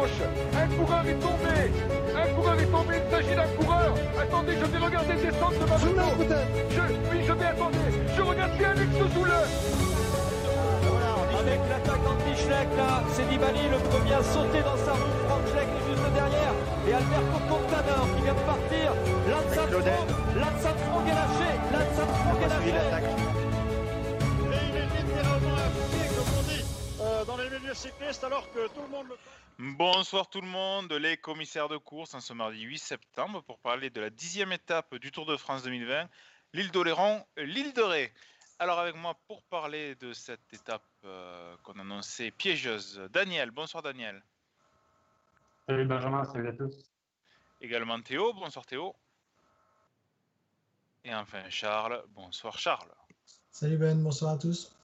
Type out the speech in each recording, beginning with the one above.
gauche Un coureur est tombé Un coureur est tombé, il s'agit d'un coureur Attendez, je vais regarder descendre de ma moto je, Oui, je vais attendre Je regarde bien Alex Zoule avec l'attaque d'Anti-Schleck, là, c'est Nibali le premier à sauter dans sa roue. Franck Schleck est juste derrière. Et Alberto Contador qui vient de partir. Lanza Franck est lâché. Lanza Franck est lâché. Euh, dans les milieux cyclistes alors que Bonsoir tout le monde, les commissaires de course en ce mardi 8 septembre pour parler de la dixième étape du Tour de France 2020, l'île d'Oléron, l'île de Ré. Alors avec moi pour parler de cette étape euh, qu'on annonçait piégeuse, Daniel. Bonsoir Daniel. Salut Benjamin, salut à tous. Également Théo, bonsoir Théo. Et enfin Charles, bonsoir Charles. Salut Ben, bonsoir à tous.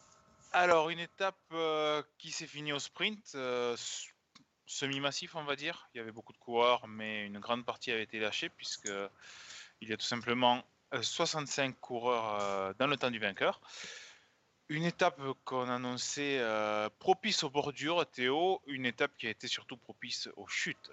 Alors, une étape euh, qui s'est finie au sprint, euh, semi-massif, on va dire. Il y avait beaucoup de coureurs, mais une grande partie avait été lâchée, puisque il y a tout simplement 65 euh, coureurs dans le temps du vainqueur. Une étape qu'on annonçait propice aux bordures, Théo, une étape qui a été surtout propice aux chutes.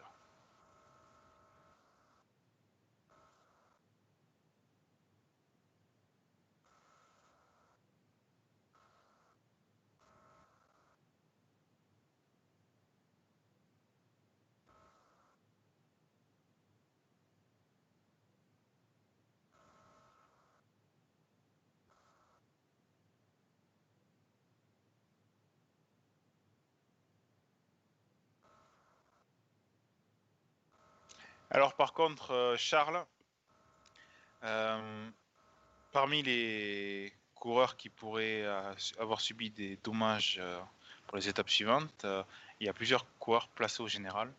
Alors par contre, euh, Charles, euh, parmi les coureurs qui pourraient euh, avoir subi des dommages pour les étapes suivantes, il y a plusieurs coureurs placés au général,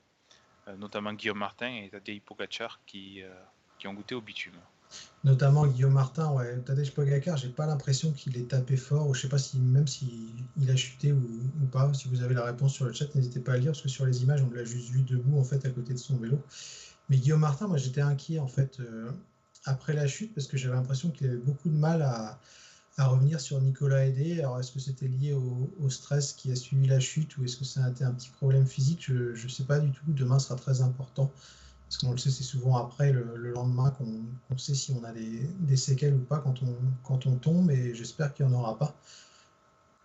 notamment Guillaume Martin et Tadej Pogacar qui, ont goûté au bitume. Notamment Guillaume Martin, ouais. Tadej Pogacar, j'ai pas l'impression qu'il est tapé fort, ou je sais pas si même s'il il a chuté ou, ou, pas. Si vous avez la réponse sur le chat, n'hésitez pas à lire, parce que sur les images, on l'a juste vu debout en fait à côté de son vélo. Mais Guillaume Martin, moi j'étais inquiet en fait euh, après la chute parce que j'avais l'impression qu'il avait beaucoup de mal à, revenir sur Nicolas Aidé. Alors est-ce que c'était lié au, stress qui a suivi la chute ou est-ce que ça a été un petit problème physique? Je ne sais pas du tout. Demain sera très important parce qu'on le sait, c'est souvent après le, lendemain qu'on sait si on a des, séquelles ou pas quand on, tombe et j'espère qu'il n'y en aura pas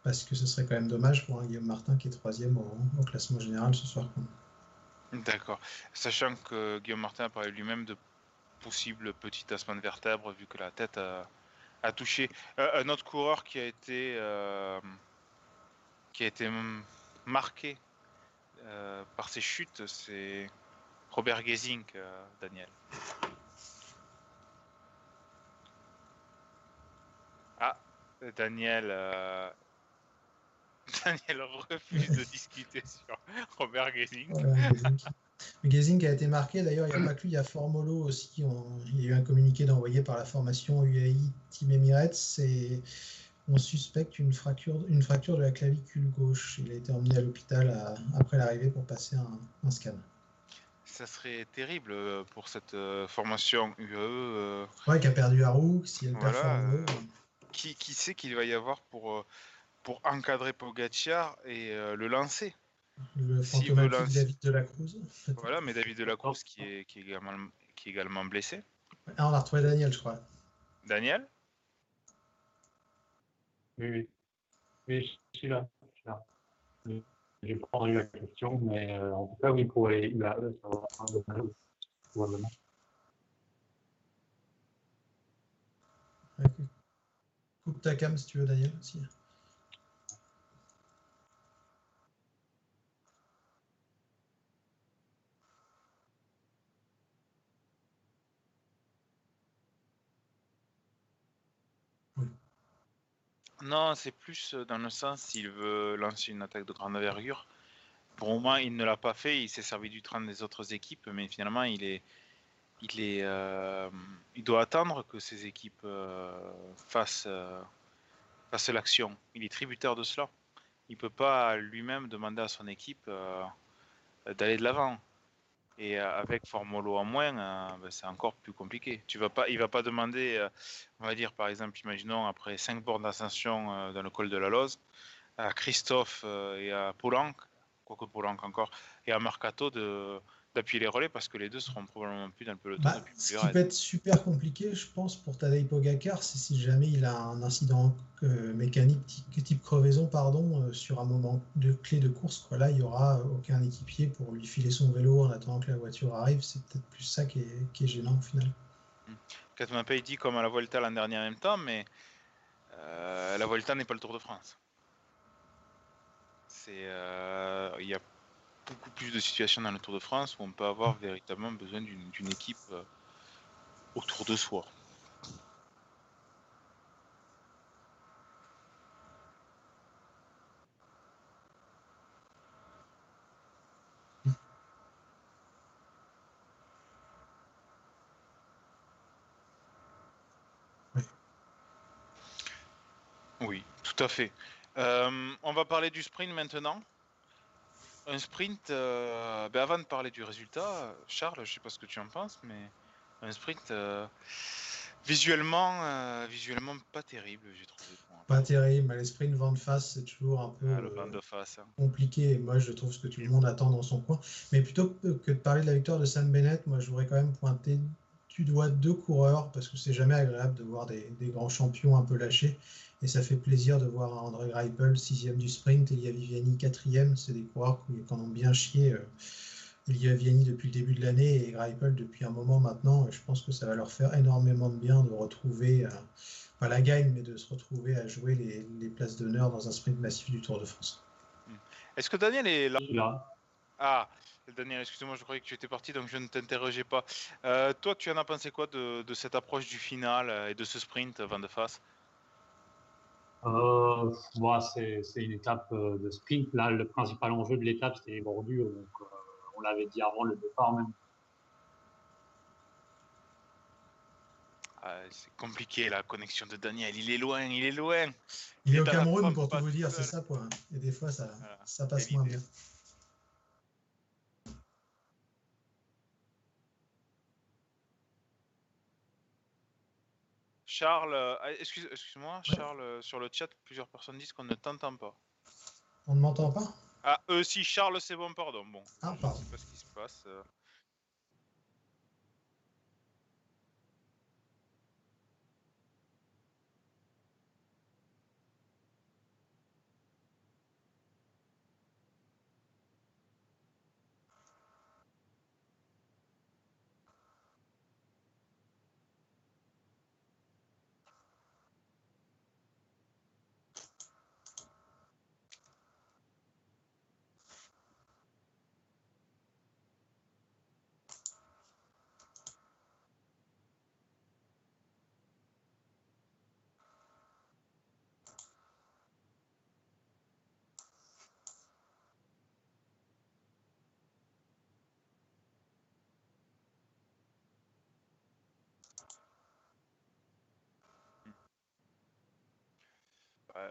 parce que ce serait quand même dommage pour un Guillaume Martin qui est troisième au classement général ce soir. D'accord. Sachant que Guillaume Martin a parlé lui-même de possible petit tassement de vertèbre vu que la tête a, touché. Euh, un autre coureur qui a été, euh, qui a été marqué euh, par ses chutes, c'est Robert Gesing, Daniel. Ah, Daniel Daniel refuse de discuter sur Robert Gazing. Gazing a été marqué, d'ailleurs, il n'y a pas que lui, il y a Formolo aussi. il y a eu un communiqué envoyé par la formation UAI Team Emirates et on suspecte une fracture, une fracture de la clavicule gauche. Il a été emmené à l'hôpital après l'arrivée pour passer un, scan. Ça serait terrible euh, pour cette euh, formation UAE. Euh. Ouais, qui a perdu roue, si elle. Qui, qui sait qu'il va y avoir pour pour encadrer Pogacar et euh, le lancer. Le si David de la Cruz. Voilà, mais David de la Cruz qui est, qui est, également, qui est également blessé. Ah, on a retrouvé Daniel, je crois. Daniel? Oui, oui. Oui, je suis là. J'ai pas entendu la question, mais euh, en tout cas, oui, pour les UAE, ça va prendre de probablement. Coupe ta cam si tu veux, Daniel, aussi. Non, c'est plus euh, dans le sens s'il veut lancer une attaque de grande envergure. Pour moi, il ne l'a pas fait. Il s'est servi du train des autres équipes, mais finalement, il est, il est, euh, il doit attendre que ces équipes euh, fassent, l'action. Il est tributaire de cela. Il peut pas lui-même demander à son équipe d'aller de l'avant. Et euh, avec Formolo en moins, euh, ben, c'est encore plus compliqué. Tu vas pas, il va pas demander, euh, on va dire par exemple, imaginons après 5 bornes d'ascension dans le col de la Loze, à Christophe et à Poulenc, quoique Poulenc encore, et à Mercato de d'appuyer les relais parce que les deux seront probablement plus dans le peloton. Bah, ce qui peut être super compliqué, je pense, pour Tadej Pogacar, c'est si jamais il a un incident euh, mécanique type crevaison pardon, euh, sur un moment de clé de course. Quoi. Là, il n'y aura aucun équipier pour lui filer son vélo en attendant que la voiture arrive. C'est peut-être plus ça qui est, qui est gênant au final. Katmapay dit comme à la Volta l'an dernier en même temps, mais euh, la Volta n'est pas le Tour de France. C'est, il y a beaucoup plus de situations dans le Tour de France où on peut avoir véritablement besoin d'une équipe euh, autour de soi. Oui, tout à fait. Euh, on va parler du sprint maintenant un sprint, euh, ben avant de parler du résultat, Charles, je sais pas ce que tu en penses, mais un sprint euh, visuellement, euh, visuellement pas terrible, j'ai trouvé. Pas terrible, les sprints vent de face, c'est toujours un peu ah, le face, hein. compliqué. Moi, je trouve ce que tout le monde attend dans son coin. Mais plutôt que de parler de la victoire de Sam Bennett, moi, je voudrais quand même pointer du doigt deux coureurs parce que c'est jamais agréable de voir des, des grands champions un peu lâchés. Et ça fait plaisir de voir André Greipel, sixième du sprint, Elia Viviani, quatrième. C'est des coureurs qui en ont bien chié. Euh, Elia Viviani depuis le début de l'année et Greipel depuis un moment maintenant. Je pense que ça va leur faire énormément de bien de retrouver, euh, pas la gagne, mais de se retrouver à jouer les, places d'honneur dans un sprint massif du Tour de France. Est-ce que Daniel est là, Ah, Daniel, excusez-moi, je croyais que tu étais parti, donc je ne t'interrogeais pas. Euh, toi, tu en as pensé quoi de, de, cette approche du final et de ce sprint Van de face euh, c'est une étape euh, de sprint. Là, le principal enjeu de l'étape, c'était les bordures. Donc, euh, on l'avait dit avant le départ même. Ah, c'est compliqué la connexion de Daniel. Il est loin, il est loin. Il, est au Cameroun pour tout vous dire, c'est ça quoi. Et des fois, ça, ça passe moins bien. Charles, euh, ah, excuse, moi Charles, euh, sur le chat, plusieurs personnes disent qu'on ne t'entend pas. On ne m'entend pas? Ah, eux si Charles, c'est bon, pardon. Bon, ah, pardon. sais pas ce qui se passe. Euh.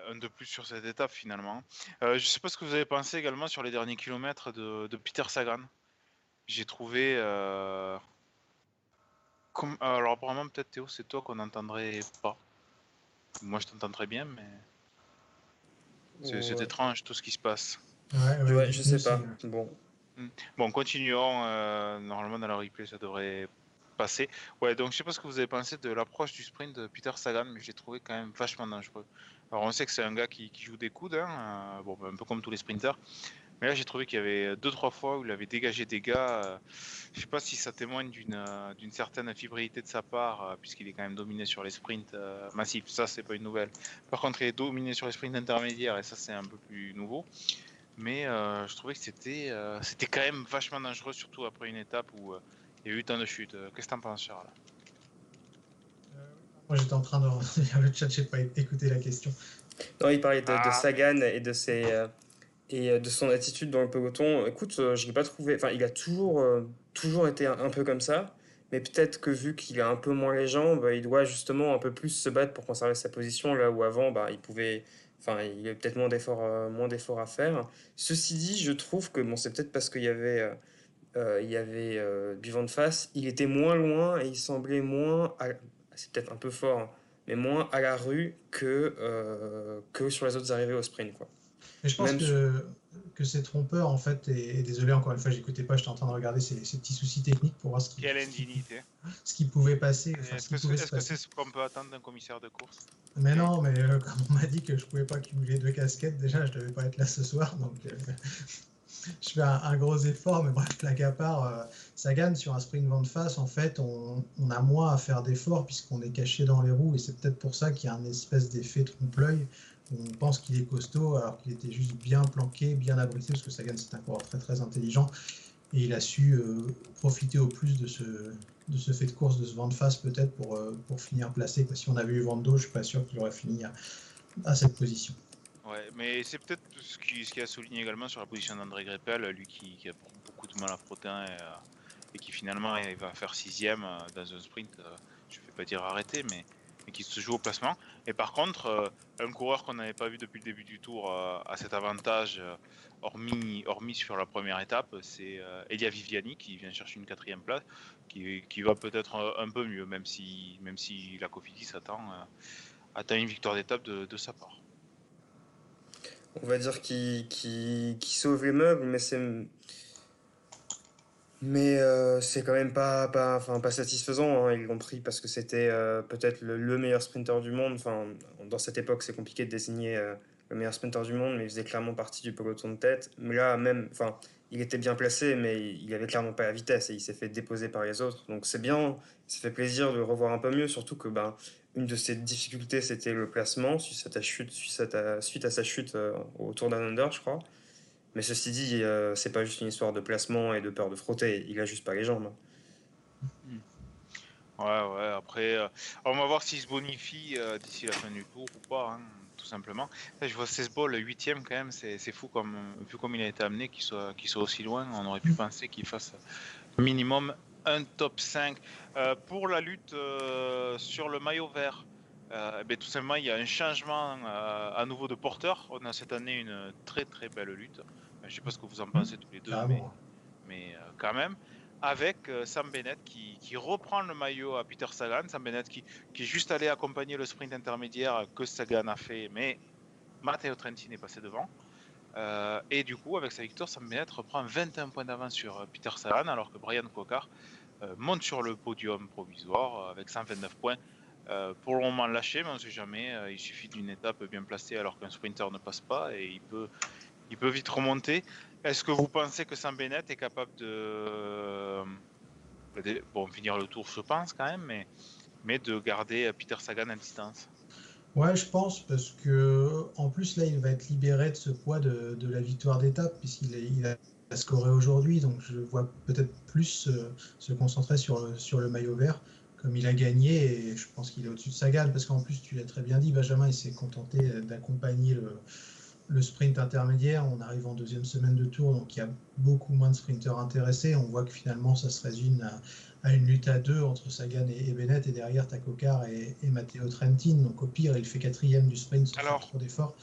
Un de plus sur cette étape finalement. Euh, je ne sais pas ce que vous avez pensé également sur les derniers kilomètres de, Peter Sagan. J'ai trouvé. Euh, alors apparemment peut-être Théo, c'est toi qu'on n'entendrait pas. Moi je t'entends très bien, mais c'est étrange tout ce qui se passe. Ouais, ouais, je sais pas. Bon. Hmm. Bon, continuons. Euh, normalement dans la replay ça devrait passer. Ouais, donc je sais pas ce que vous avez pensé de l'approche du sprint de Peter Sagan, mais j'ai trouvé quand même vachement dangereux. Alors on sait que c'est un gars qui, joue des coudes, hein, euh, bon, un peu comme tous les sprinters. Mais là j'ai trouvé qu'il y avait deux trois fois où il avait dégagé des gars. Euh, je sais pas si ça témoigne d'une euh, certaine fibrilité de sa part, puisqu'il est quand même dominé sur les sprints massifs. Ça c'est pas une nouvelle. Par contre il est dominé sur les sprints intermédiaires et ça c'est un peu plus nouveau. Mais je trouvais que c'était c'était quand même vachement dangereux, surtout après une étape où il y a eu tant de chutes. Qu'est-ce que t'en penses Charles? Moi, j'étais en train de regarder le chat, j'ai pas écouté la question. Non, il parlait de, ah. Sagan et de ses euh, et euh, de son attitude dans le peloton. Écoute, euh, je l'ai pas trouvé. Enfin, il a toujours toujours été un, peu comme ça. Mais peut-être que vu qu'il a un peu moins les jambes, il doit justement un peu plus se battre pour conserver sa position là où avant, bah, il pouvait. Enfin, il y avait peut-être moins d'efforts, moins d'efforts à faire. Ceci dit, je trouve que bon, c'est peut-être parce qu'il y avait, il y avait du vent de face. Il était moins loin et il semblait moins c'est peut-être un peu fort, hein, mais moins à la rue que, euh, que sur les autres arrivées au sprint. Quoi. Mais je pense que, que c'est trompeur en fait, et, désolé encore une fois, j'écoutais pas, j'étais en train de regarder ces, petits soucis techniques pour voir ce qui, Quelle indignité. ce qui pouvait passer. Est-ce que c'est ce qu'on peut attendre d'un commissaire de course? Mais non, mais euh, comme on m'a dit que je pouvais pas cumuler deux casquettes, déjà je devais pas être là ce soir, donc euh, je fais un, gros effort, mais bref, la à part, euh, ça gagne sur un sprint vent de face. En fait, on, a moins à faire d'efforts puisqu'on est caché dans les roues, et c'est peut-être pour ça qu'il y a un espèce d'effet trompe-l'œil on pense qu'il est costaud alors qu'il était juste bien planqué, bien abrité, parce que Sagan c'est un coureur très très intelligent. Et il a su euh, profiter au plus de ce, de ce fait de course, de ce vent de face peut-être pour, euh, pour finir placé. Si on avait eu Vando, je suis pas sûr qu'il aurait fini à, cette position. Ouais, mais c'est peut-être ce qui, a souligné également sur la position d'André Greppel, lui qui, a beaucoup de mal à frotter et, euh, et, qui finalement va faire sixième dans un sprint. je ne vais pas dire arrêté, mais qui se joue au placement. Et par contre, euh, un coureur qu'on n'avait pas vu depuis le début du tour euh, à cet avantage, euh, hormis, sur la première étape, c'est Elia Viviani qui vient chercher une quatrième place, qui, va peut-être un, peu mieux, même si, même si la Cofidis attend, attend une victoire d'étape de, sa part. On va dire qui, qui sauve les meubles, mais c'est mais euh, c'est quand même pas, pas, enfin, pas satisfaisant. Hein. Ils l'ont pris parce que c'était euh, peut-être le, meilleur sprinter du monde. Enfin, dans cette époque, c'est compliqué de désigner euh, le meilleur sprinter du monde, mais il faisait clairement partie du peloton de tête. Mais là, même, enfin, il était bien placé, mais il avait clairement pas la vitesse et il s'est fait déposer par les autres. Donc c'est bien, ça fait plaisir de le revoir un peu mieux, surtout que ben, une de ses difficultés, c'était le placement suite à, chute, suite à, sa chute au Tour d'un Under, je crois. Mais ceci dit, euh, c'est pas juste une histoire de placement et de peur de frotter. Il a juste pas les jambes. Hmm. Ouais, ouais. Après, euh, on va voir s'il se bonifie euh, d'ici la fin du tour ou pas, hein, tout simplement. je vois Cesbo, le huitième quand même. C'est fou comme vu comme il a été amené, qu'il soit, qu'il soit aussi loin. On aurait pu penser qu'il fasse minimum un top 5 pour la lutte sur le maillot vert. Ben, tout simplement, il y a un changement à nouveau de porteur. On a cette année une très très belle lutte. Je sais pas ce que vous en pensez tous les deux, mais, euh, quand même, avec euh, Sam Bennett qui, reprend le maillot à Peter Sagan. Sam Bennett qui, qui est juste allé accompagner le sprint intermédiaire que Sagan a fait, mais Matteo Trentin est passé devant. Euh, et du coup, avec sa victoire, Sam Bennett reprend 21 points d'avance sur Peter Sagan, alors que Brian Cocard monte sur le podium provisoire avec 129 points. pour le moment lâché, mais on ne sait jamais. il suffit d'une étape bien placée alors qu'un sprinter ne passe pas et il peut, il peut vite remonter. Est-ce que vous pensez que Sam Bennett est capable de, bon finir le tour, je pense quand même, mais, mais de garder Peter Sagan à distance? Ouais, je pense parce que en plus là, il va être libéré de ce poids de, la victoire d'étape puisqu'il il a scoré aujourd'hui, donc je vois peut-être plus se concentrer sur, sur le maillot vert comme il a gagné et je pense qu'il est au-dessus de Sagan parce qu'en plus tu l'as très bien dit, Benjamin, il s'est contenté d'accompagner le le sprint intermédiaire, on arrive en deuxième semaine de tour, donc il y a beaucoup moins de sprinteurs intéressés. On voit que finalement, ça se résume à, une lutte à deux entre Sagan et, Bennett, et derrière, Takokar et, et Matteo Trentin. Donc au pire, il fait quatrième du sprint sans faire trop d'efforts.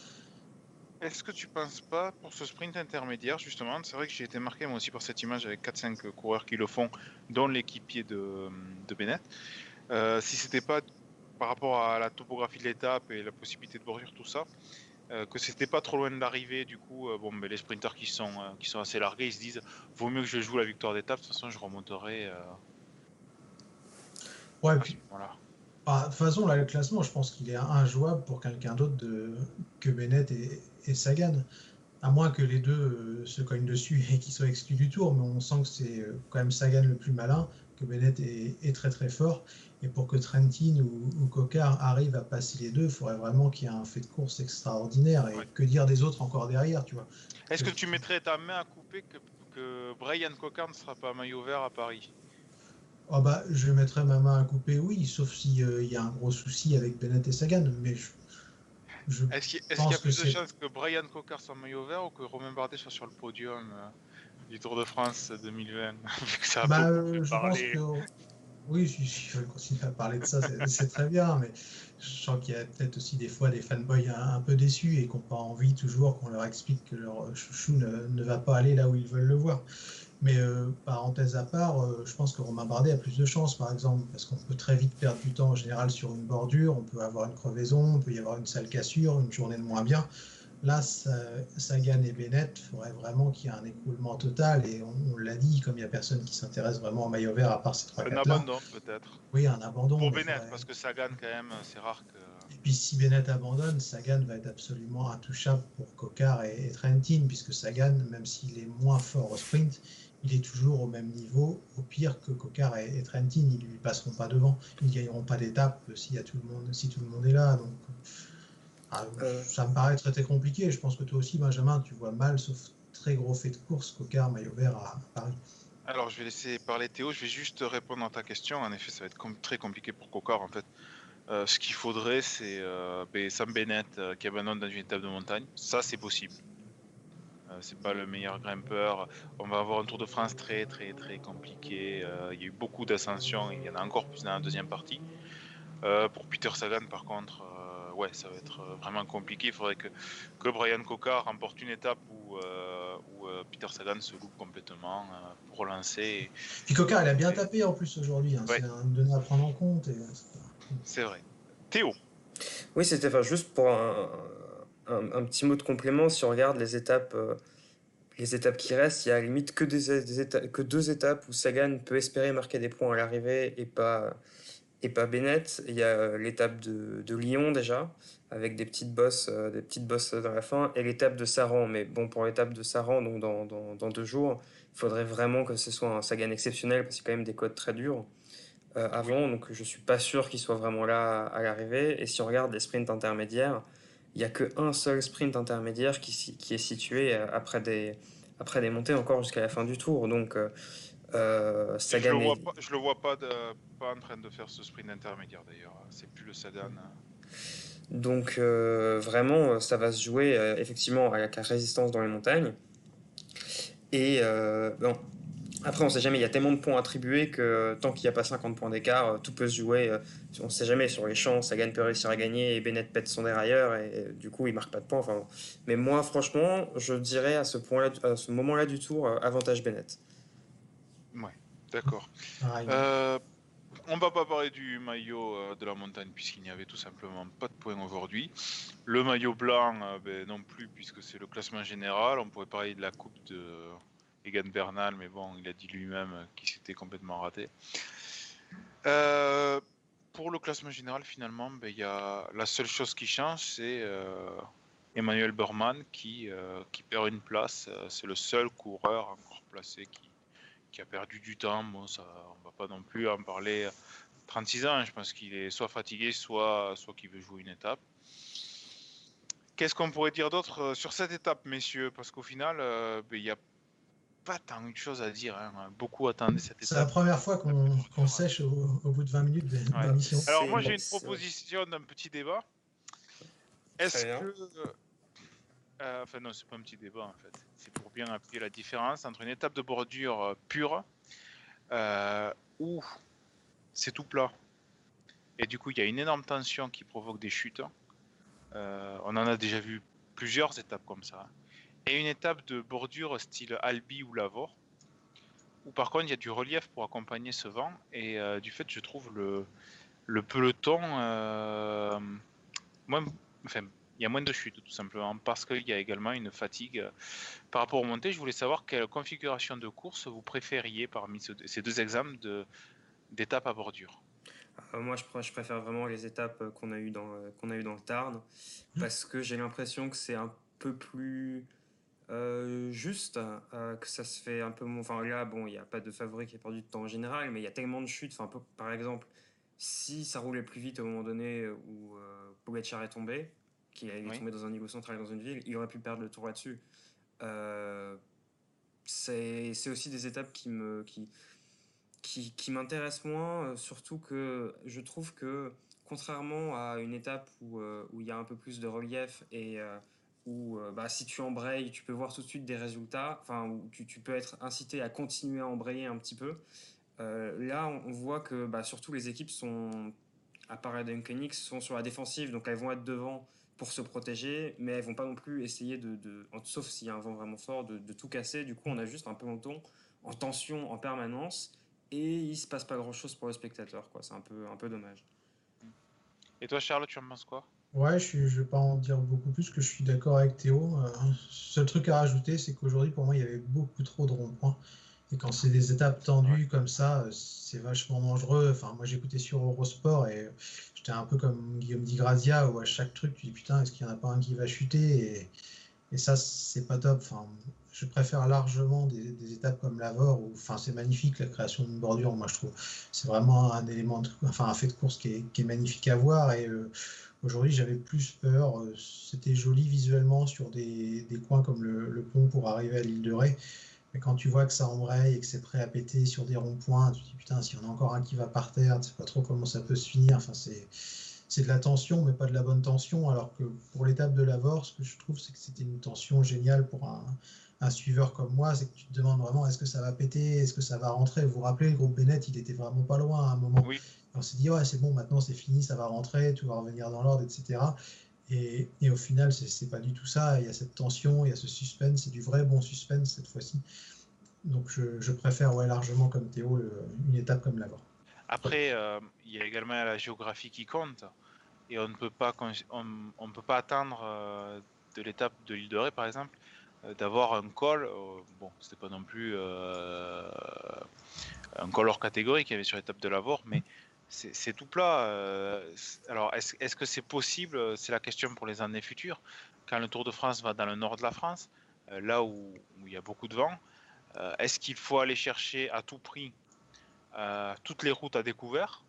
Est-ce que tu penses pas pour ce sprint intermédiaire, justement, c'est vrai que j'ai été marqué moi aussi par cette image avec 4-5 coureurs qui le font, dont l'équipier de, de, Bennett. Euh, si c'était pas par rapport à la topographie de l'étape et la possibilité de bordure, tout ça, euh, que c'était pas trop loin de l'arrivée, du coup, euh, bon, mais les sprinters qui sont, euh, qui sont assez largués, ils se disent vaut mieux que je joue la victoire d'étape, de toute façon, je remonterai. Ouais, puis. Voilà. Bah, de toute façon, là, le classement, je pense qu'il est injouable pour quelqu'un d'autre de... que Bennett et, Sagan. À moins que les deux se cognent dessus et qu'ils soient exclus du tour, mais on sent que c'est quand même Sagan le plus malin, que Bennett est, est très très fort. Et pour que Trentin ou, ou Cocard arrivent à passer les deux, il faudrait vraiment qu'il y ait un fait de course extraordinaire. Et que dire des autres encore derrière, tu vois. Est-ce que tu mettrais ta main à couper que, que Brian Cocard ne sera pas maillot vert à Paris? Oh bah, Je mettrais ma main à couper, oui, sauf s'il euh, y a un gros souci avec Bennett et Sagan. Mais je, Est-ce qu'il y, a plus de chances que Brian Cocard soit maillot vert ou que Romain Bardet soit sur le podium euh, du Tour de France 2020 ça bah, euh, je pense que oui, si, je veux continuer à parler de ça, c'est très bien, mais je sens qu'il y a peut-être aussi des fois des fanboys un, peu déçus et qui n'ont pas envie toujours qu'on leur explique que leur chouchou ne, va pas aller là où ils veulent le voir. Mais euh, parenthèse à part, euh, je pense que Romain Bardet a plus de chance, par exemple, parce qu'on peut très vite perdre du temps en général sur une bordure, on peut avoir une crevaison, on peut y avoir une sale cassure, une journée de moins bien. là, Sagan et Bennett, il faudrait vraiment qu'il y ait un écoulement total. Et on, l'a dit, comme il n'y a personne qui s'intéresse vraiment au maillot vert à part ces trois Un abandon, peut-être. Oui, un abandon. Pour Bennett, parce que Sagan, quand même, c'est rare que. Et puis, si Bennett abandonne, Sagan va être absolument intouchable pour Cocard et, et Trentin, puisque Sagan, même s'il est moins fort au sprint, il est toujours au même niveau, au pire que Cocard et, Trentin, ils lui passeront pas devant, ils ne gagneront pas d'étape si tout le monde, si tout le monde est là. Donc, ah, euh. ça me paraît très, très compliqué. Je pense que toi aussi, Benjamin, tu vois mal, sauf très gros fait de course, Cocard, maillot vert à, Paris. Alors, je vais laisser parler Théo. Je vais juste répondre à ta question. En effet, ça va être très compliqué pour Cocard, en fait. Euh, ce qu'il faudrait, c'est euh, ben, Sam Bennett qui abandonne dans une étape de montagne. Ça, c'est possible. Euh, c'est pas le meilleur grimpeur. On va avoir un Tour de France très très très compliqué. Euh, il y a eu beaucoup d'ascensions, il y en a encore plus dans la deuxième partie. Euh, pour Peter Sagan, par contre, ouais, ça va être vraiment compliqué. Il faudrait que, que Brian Coca remporte une étape où, Peter Sagan se loupe complètement pour relancer. Puis Coca, il a bien tapé en plus aujourd'hui. Hein. C'est un donné à prendre en compte. C'est vrai. Théo. Oui, c'était juste pour un, un, petit mot de complément, si on regarde les étapes, euh, les étapes qui restent, il y a à la limite que, des, que deux étapes où Sagan peut espérer marquer des points à l'arrivée et pas, et pas Bennett. Il y a euh, l'étape de, de, Lyon déjà, avec des petites bosses, euh, des petites bosses dans la fin, et l'étape de Saran. Mais bon, pour l'étape de Saran, donc dans, dans, dans, deux jours, il faudrait vraiment que ce soit un Sagan exceptionnel, parce qu'il y a quand même des codes très durs. avant, donc je suis pas sûr qu'il soit vraiment là à l'arrivée. Et si on regarde les sprints intermédiaires, il n'y a qu'un seul sprint intermédiaire qui, qui est situé euh, après des, après des montées encore jusqu'à la fin du tour. Donc, euh, euh ça je, le vois pas, je le vois pas, pas en train de faire ce sprint intermédiaire d'ailleurs. C'est plus le Sagan. Donc, euh, vraiment, ça va se jouer effectivement avec la résistance dans les montagnes. Et bon, après, on ne sait jamais, il y a tellement de points attribués que tant qu'il n'y a pas 50 points d'écart, euh, tout peut se jouer. Euh, on ne sait jamais sur les champs, Sagan peut réussir à gagner et Bennett pète son dérailleur et, et du coup il marque pas de points. Enfin, mais moi, franchement, je dirais à ce, point à ce moment-là du tour, euh, avantage Bennett. Ouais, d'accord. on va pas parler du maillot de la montagne puisqu'il n'y avait tout simplement pas de points aujourd'hui. Le maillot blanc, ben, non plus puisque c'est le classement général. On pourrait parler de la coupe de Egan Bernal, mais bon, il a dit lui-même qu'il s'était complètement raté. Euh, pour le classement général, finalement, ben, y a... la seule chose qui change, c'est euh, Emmanuel Berman qui, euh, qui perd une place. C'est le seul coureur encore placé qui, qui a perdu du temps. Bon, ça, on va pas non plus en parler. 36 ans, je pense qu'il est soit fatigué, soit, soit qu'il veut jouer une étape. Qu'est-ce qu'on pourrait dire d'autre sur cette étape, messieurs? Parce qu'au final, ben, il y a pas tant de choses à dire. Hein. Beaucoup attendaient cette étape. C'est la première fois qu'on sèche au, bout de 20 minutes d'émission. Alors moi j'ai une proposition d'un petit débat. Est-ce que... Euh, enfin non, c'est pas un petit débat en fait. C'est pour bien appuyer la différence entre une étape de bordure euh, pure euh, où c'est tout plat. Et du coup il y a une énorme tension qui provoque des chutes. on en a déjà vu plusieurs étapes comme ça et une étape de bordure style Albi ou Lavore, où par contre il y a du relief pour accompagner ce vent, et euh, du fait je trouve le, le peloton euh, moins, enfin, il y a moins de chutes tout simplement, parce qu'il y a également une fatigue. Par rapport aux montées, je voulais savoir quelle configuration de course vous préfériez parmi ces deux exemples d'étapes à bordure. Euh, moi, je, je, préfère vraiment les étapes qu'on a eues dans, qu'on a eu dans le Tarn, mmh. parce que j'ai l'impression que c'est un peu plus euh, juste euh, que ça se fait un peu. Enfin là, bon, il n'y a pas de favori qui a perdu de temps en général, mais il y a tellement de chutes. Enfin, par exemple, si ça roulait plus vite au moment donné où euh, Pogacar est tombé, qui est tombé dans un niveau central dans une ville, il aurait pu perdre le tour là-dessus. c'est aussi des étapes qui me qui qui, qui m'intéressent moins, surtout que je trouve que contrairement à une étape où, où il y a un peu plus de relief et où euh, bah, si tu embrayes, tu peux voir tout de suite des résultats, enfin, où tu, peux être incité à continuer à embrayer un petit peu. Euh, là, on, voit que bah, surtout les équipes sont, à part Duncanix, sont sur la défensive, donc elles vont être devant pour se protéger, mais elles vont pas non plus essayer de, sauf s'il y a un vent vraiment fort, de, tout casser. Du coup, on a juste un peloton en tension en permanence et il se passe pas grand chose pour le spectateur. C'est un peu, un peu dommage. Et toi, Charles, tu en penses quoi? Ouais, je ne vais pas en dire beaucoup plus que je suis d'accord avec Théo. Euh, seul truc à rajouter, c'est qu'aujourd'hui, pour moi, il y avait beaucoup trop de ronds-points. Et quand c'est des étapes tendues comme ça, euh, c'est vachement dangereux. Enfin, moi, j'écoutais sur Eurosport et j'étais un peu comme Guillaume Di Grazia, où à chaque truc, tu dis putain, est-ce qu'il n'y en a pas un qui va chuter et, et ça, c'est pas top. Enfin, je préfère largement des, étapes comme l'Avor, où enfin, c'est magnifique la création d'une bordure, moi je trouve. C'est vraiment un élément, enfin un fait de course qui est, magnifique à voir. Et euh, aujourd'hui, j'avais plus peur. Euh, c'était joli visuellement sur des, coins comme le, pont pour arriver à l'île de Ré. Mais quand tu vois que ça embraye et que c'est prêt à péter sur des ronds-points, tu te dis putain, s'il y en a encore un qui va par terre, tu sais pas trop comment ça peut se finir. Enfin, c'est de la tension, mais pas de la bonne tension. Alors que pour l'étape de l'Avor, ce que je trouve, c'est que c'était une tension géniale pour un, un suiveur comme moi, c'est que tu te demandes vraiment est-ce que ça va péter, est-ce que ça va rentrer? Vous vous rappelez, le groupe Bennett, il était vraiment pas loin à un moment. On s'est dit, ouais, c'est bon, maintenant c'est fini, ça va rentrer, tout va revenir dans l'ordre, etc. Et, et, au final, c'est pas du tout ça. Il y a cette tension, il y a ce suspense, c'est du vrai bon suspense cette fois-ci. Donc je, préfère ouais, largement comme Théo une étape comme l'avant. Après, euh, il y a également la géographie qui compte. Et on ne peut pas, on, on peut pas atteindre euh, de l'étape de l'île de Ré, par exemple, euh, d'avoir un col, bon, c'était pas non plus un col hors catégorie qu'il y avait sur l'étape de Lavore, mais c'est tout plat. alors, est-ce que c'est possible C'est la question pour les années futures. Quand le Tour de France va dans le nord de la France, là où, il y a beaucoup de vent, est-ce qu'il faut aller chercher à tout prix toutes les routes à découvert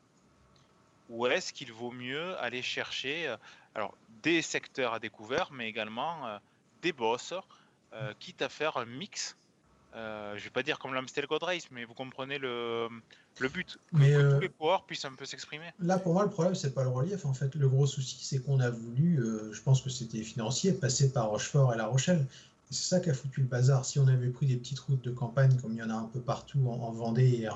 ou est-ce qu'il vaut mieux aller chercher alors, des secteurs à découvert, mais également des bosses euh, quitte à faire un mix. Euh, je vais pas dire comme l'Amstel Gold Race, mais vous comprenez le, le but. Que, mais tous les coureurs puissent un peu s'exprimer. Là, pour moi, le problème, c'est pas le relief. En fait, le gros souci, c'est qu'on a voulu, euh, je pense que c'était financier, passer par Rochefort et La Rochelle. c'est ça qui a foutu le bazar. Si on avait pris des petites routes de campagne, comme il y en a un peu partout en, Vendée et,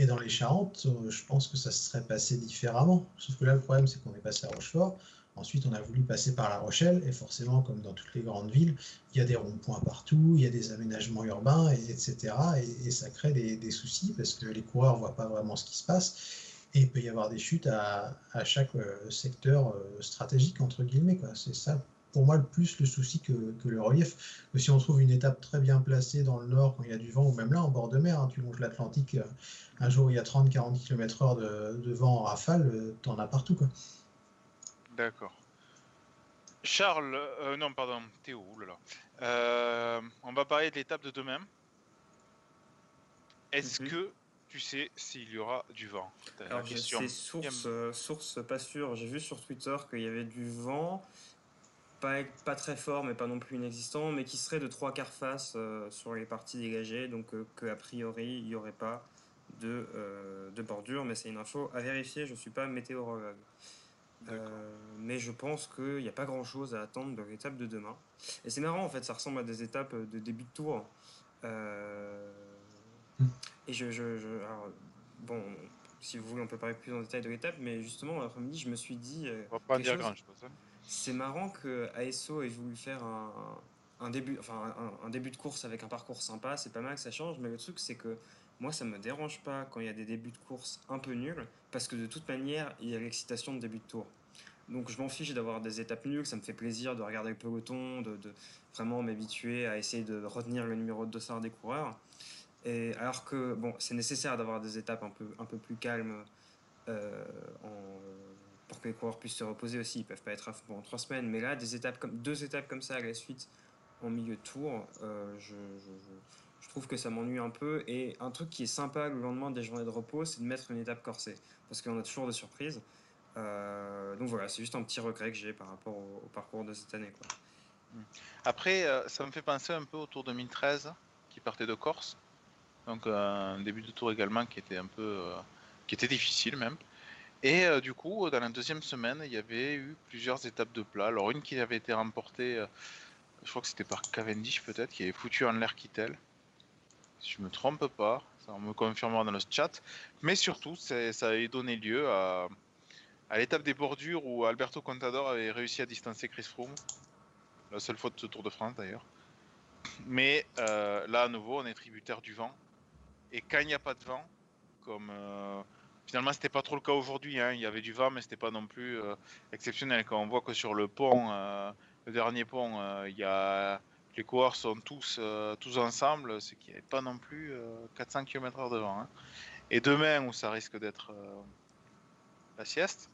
et, dans les Charentes, je pense que ça se serait passé différemment. Sauf que là, le problème, c'est qu'on est passé à Rochefort. Ensuite, on a voulu passer par La Rochelle, et forcément, comme dans toutes les grandes villes, il y a des ronds-points partout, il y a des aménagements urbains, etc. Et, ça crée des, soucis parce que les coureurs ne voient pas vraiment ce qui se passe. Et il peut y avoir des chutes à, chaque euh, secteur euh, stratégique, entre guillemets. C'est ça, pour moi, le plus le souci que, le relief. Si on trouve une étape très bien placée dans le nord, quand il y a du vent, ou même là, en bord de mer, hein, tu longes l'Atlantique, euh, un jour il y a 30-40 km/h de, vent en rafale, tu en as partout. D'accord. Charles, euh, non, pardon, Théo, là. Euh, on va parler de l'étape de demain. Est-ce mhm. que tu sais s'il y aura du vent? Alors, c'est source, euh, source pas sûre. J'ai vu sur Twitter qu'il y avait du vent, pas, pas très fort, mais pas non plus inexistant, mais qui serait de trois quarts face sur les parties dégagées, donc qu'a priori, il n'y aurait pas de, de bordure, mais c'est une info à vérifier. Je ne suis pas météorologue. Euh, mais je pense qu'il n'y a pas grand chose à attendre de l'étape de demain. Et c'est marrant en fait, ça ressemble à des étapes de début de tour. Euh, hmm. Et je, je, bon, si vous voulez, on peut parler plus en détail de l'étape, mais justement, l'après-midi, je me suis dit. Euh, on va pas dire grand, je pense. Hein. C'est marrant que ASO ait voulu faire un, un début, enfin, un, un, début de course avec un parcours sympa, c'est pas mal que ça change, mais le truc, c'est que moi, ça me dérange pas quand il y a des débuts de course un peu nuls, parce que de toute manière, il y a l'excitation de début de tour. Donc je m'en fiche d'avoir des étapes nulles, ça me fait plaisir de regarder le peloton, de, vraiment m'habituer à essayer de retenir le numéro de dossard des coureurs. Et alors que bon, c'est nécessaire d'avoir des étapes un peu, un peu plus calmes euh, pour que les coureurs puissent se reposer aussi. Ils peuvent pas être à fond pendant trois semaines, mais là, des étapes comme, deux étapes comme ça à la suite en milieu de tour, euh, je trouve que ça m'ennuie un peu. Et un truc qui est sympa le lendemain des journées de repos, c'est de mettre une étape corsée. Parce qu'on a toujours des surprises. Euh, donc voilà, c'est juste un petit regret que j'ai par rapport au, parcours de cette année. Hmm. Après, euh, ça me fait penser un peu au Tour 2013 qui partait de Corse. Donc euh, un début de tour également qui était un peu... qui était difficile même. Et du coup, dans la deuxième semaine, il y avait eu plusieurs étapes de plat. Alors une qui avait été remportée, je crois que c'était par Cavendish peut-être, qui avait foutu en l'air Kittel si je me trompe pas, ça me confirmera dans le chat. Mais surtout, ça a donné lieu à, l'étape des bordures où Alberto Contador avait réussi à distancer Chris Froome. La seule fois de ce Tour de France d'ailleurs. Mais euh, là, à nouveau, on est tributaire du vent. Et quand il n'y a pas de vent, comme euh, finalement, c'était pas trop le cas aujourd'hui. Hein. Il y avait du vent, mais c'était pas non plus exceptionnel. Quand on voit que sur le pont, le dernier pont, il y a les coureurs sont tous, tous ensemble, qu'il n'y avait pas non plus 400 km/h devant. Hein. Et demain, où ça risque d'être la sieste,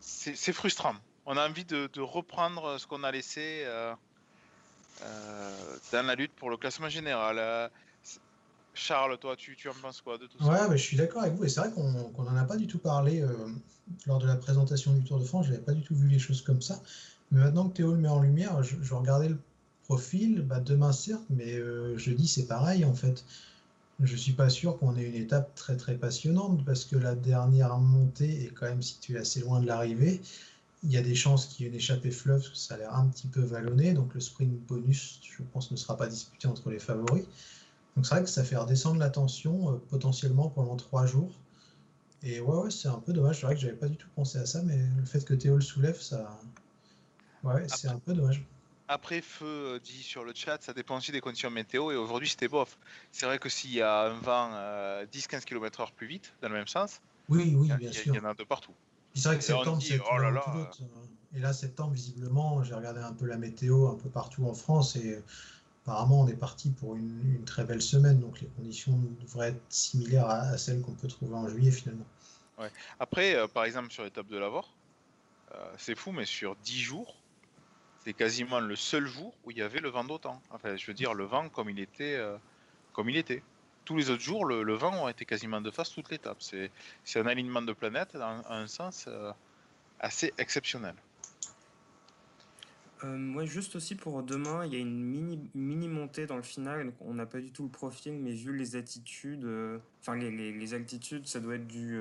c'est frustrant. On a envie de, reprendre ce qu'on a laissé dans la lutte pour le classement général. Charles, toi, tu, en penses quoi de tout ça? Ouais, je suis d'accord avec vous. Et c'est vrai qu'on n'en a pas du tout parlé lors de la présentation du Tour de France. Je n'avais pas du tout vu les choses comme ça. Mais maintenant que Théo le met en lumière, je, regardais le profil. Bah, demain, certes, mais euh, jeudi, c'est pareil en fait. Je suis pas sûr qu'on ait une étape très très passionnante parce que la dernière montée est quand même située assez loin de l'arrivée. Il y a des chances qu'il y ait une échappée fleuve, ça a l'air un petit peu vallonné, donc le sprint bonus, je pense, ne sera pas disputé entre les favoris. Donc c'est vrai que ça fait redescendre la tension euh, potentiellement pendant trois jours. Et ouais, ouais c'est un peu dommage. C'est vrai que j'avais pas du tout pensé à ça, mais le fait que Théo le soulève, ça, Ouais, c'est un peu dommage. Après, Feu euh, dit sur le chat, ça dépend aussi des conditions météo et aujourd'hui c'était bof. C'est vrai que s'il y a un vent 10-15 km/h plus vite, dans le même sens, oui, oui, bien sûr. Il y en a de partout. C'est vrai que septembre, c'est oh là là. Euh. Et là, septembre, visiblement, j'ai regardé un peu la météo un peu partout en France et apparemment, on est parti pour une, très belle semaine. Donc, les conditions devraient être similaires à, celles qu'on peut trouver en juillet finalement. Ouais. Après, euh, par exemple, sur l'étape de l'Avor, c'est fou, mais sur 10 jours, c'est quasiment le seul jour où il y avait le vent d'autant. Enfin, je veux dire, le vent comme il était. Euh, comme il était. Tous les autres jours, le, vent a été quasiment de face toute l'étape. C'est un alignement de planètes dans un sens euh, assez exceptionnel. Euh, moi, juste aussi pour demain, il y a une mini, mini montée dans le final. on n'a pas du tout le profil, mais vu les attitudes, enfin les, les, altitudes, ça doit être du,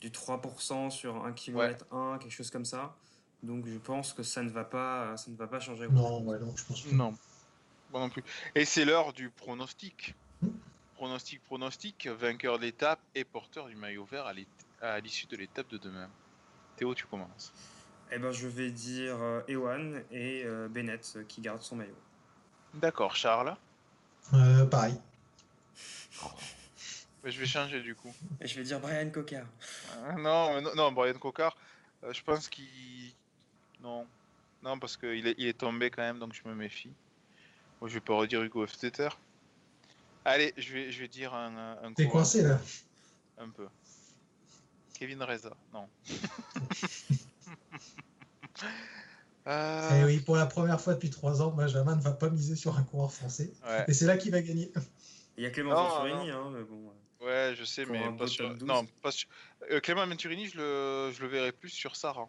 du 3% sur 1 km 1, quelque chose comme ça. Donc je pense que ça ne va pas, ça ne va pas changer. Non, ouais, non, je pense pas. Non, pas non plus. Et c'est l'heure du pronostic. Hmm. Pronostic, pronostic, vainqueur de l'étape et porteur du maillot vert à l'issue de l'étape de demain. Théo, tu commences. Eh ben, je vais dire euh, Ewan et euh, Bennett euh, qui gardent son maillot. D'accord, Charles? pareil. je vais changer du coup. Et je vais dire Brian Cocard. non, non, non, Brian Cocard. je pense qu'il non. Non, parce qu'il est, il est tombé quand même, donc je me méfie. Moi, je vais pas redire Hugo Hofstetter. Allez, je vais, je vais dire un. un T'es coincé là Un peu. Kevin Reza, non. euh... Eh oui, pour la première fois depuis trois ans, Benjamin ne va pas miser sur un coureur français. Et c'est là qu'il va gagner. Il y a Clément Venturini, hein, mais bon. Ouais, je sais, mais pas sûr. Non, pas sûr. Euh, Clément Venturini, je le, je le verrai plus sur Sarah.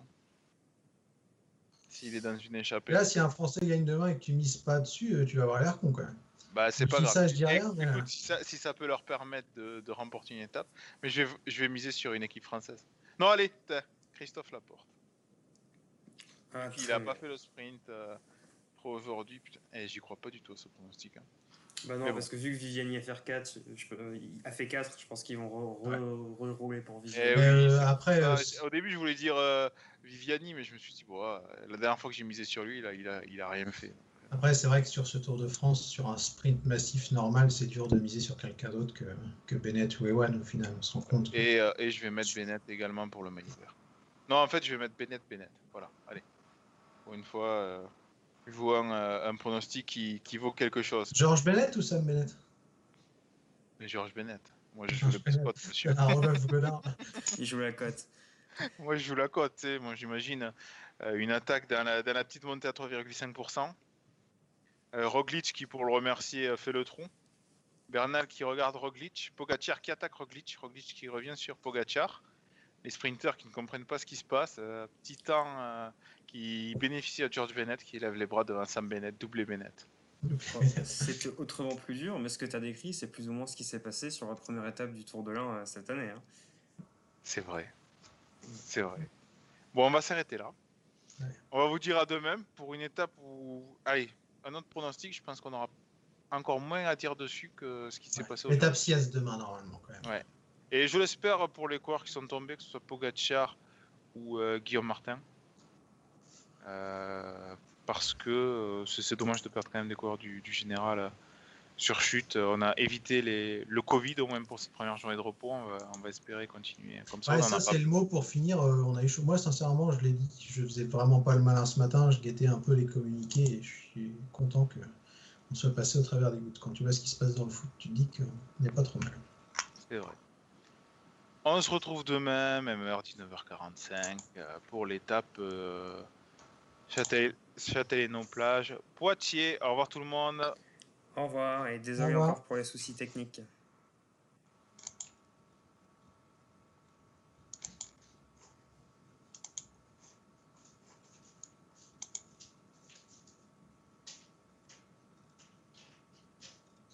S'il est dans une échappée. Là, si un Français gagne demain et que tu mises pas dessus, euh, tu vas avoir l'air con quand même. Bah, c'est pas grave. Ça, je dis rien, si, ça, peut leur permettre de, remporter une étape, mais je vais, je vais, miser sur une équipe française. Non, allez, Christophe Laporte. Ah, il a pas fait le sprint euh, pro aujourd'hui, et eh, j'y crois pas du tout ce pronostic. Hein. Bah non, parce que vu que Viviani a fait 4, je a fait 4, je pense qu'ils vont rerouler pour Viviani. Eh euh, après, ah, au début, je voulais dire Viviani, mais je me suis dit, bon, ah, la dernière fois que j'ai misé sur lui, là, il, a, il a rien fait. Après, c'est vrai que sur ce Tour de France, sur un sprint massif normal, c'est dur de miser sur quelqu'un d'autre que, que Bennett ou Ewan, au final, on se rend compte. Et, euh, et je vais mettre Bennett également pour le maillot vert. Non, en fait, je vais mettre Bennett, Bennett. Voilà, allez. Pour une fois, euh, je vois un, euh, un, pronostic qui, qui, vaut quelque chose. Georges Bennett ou Sam Bennett? Mais Georges Bennett. Moi, je joue le spot, monsieur. Ah, Rodolphe Godard. Il joue la cote. Moi, je joue la cote. Moi, j'imagine euh, une attaque dans la, petite montée à 3,5%. Euh, Roglic qui, pour le remercier, fait le tronc. Bernal qui regarde Roglic. Pogacar qui attaque Roglic. Roglic qui revient sur Pogacar. Les sprinters qui ne comprennent pas ce qui se passe. petit temps qui bénéficie à George Bennett qui lève les bras devant Sam Bennett, doublé Bennett. C'est autrement plus dur, mais ce que tu as décrit, c'est plus ou moins ce qui s'est passé sur la première étape du Tour de l'Ain cette année. Hein. C'est vrai. C'est vrai. Bon, on va s'arrêter là. On va vous dire à demain pour une étape où. Allez, un autre pronostic, je pense qu'on aura encore moins à dire dessus que ce qui s'est passé aujourd'hui. L'étape Sias demain, normalement, quand même. Ouais. Et je l'espère pour les coureurs qui sont tombés, que ce soit Pogacar ou euh, Guillaume Martin. Euh, parce que euh, c'est dommage de perdre quand même des coureurs du, général sur chute. On a évité les... le Covid au moins pour cette première journée de repos. On va, on va espérer continuer comme ça. Ouais, ça c'est pas- le mot pour finir. on a eu. Moi, sincèrement, je l'ai dit, je faisais vraiment pas le malin ce matin. Je guettais un peu les communiqués et je suis content que on soit passé au travers des gouttes. Quand tu vois ce qui se passe dans le foot, tu te dis qu'on n'est pas trop mal. C'est vrai. On se retrouve demain, même heure, 19h45, euh, pour l'étape euh, Châtel- Châtelleno-Plage, Poitiers. Au revoir tout le monde. Au revoir et désolé Au revoir. encore pour les soucis techniques.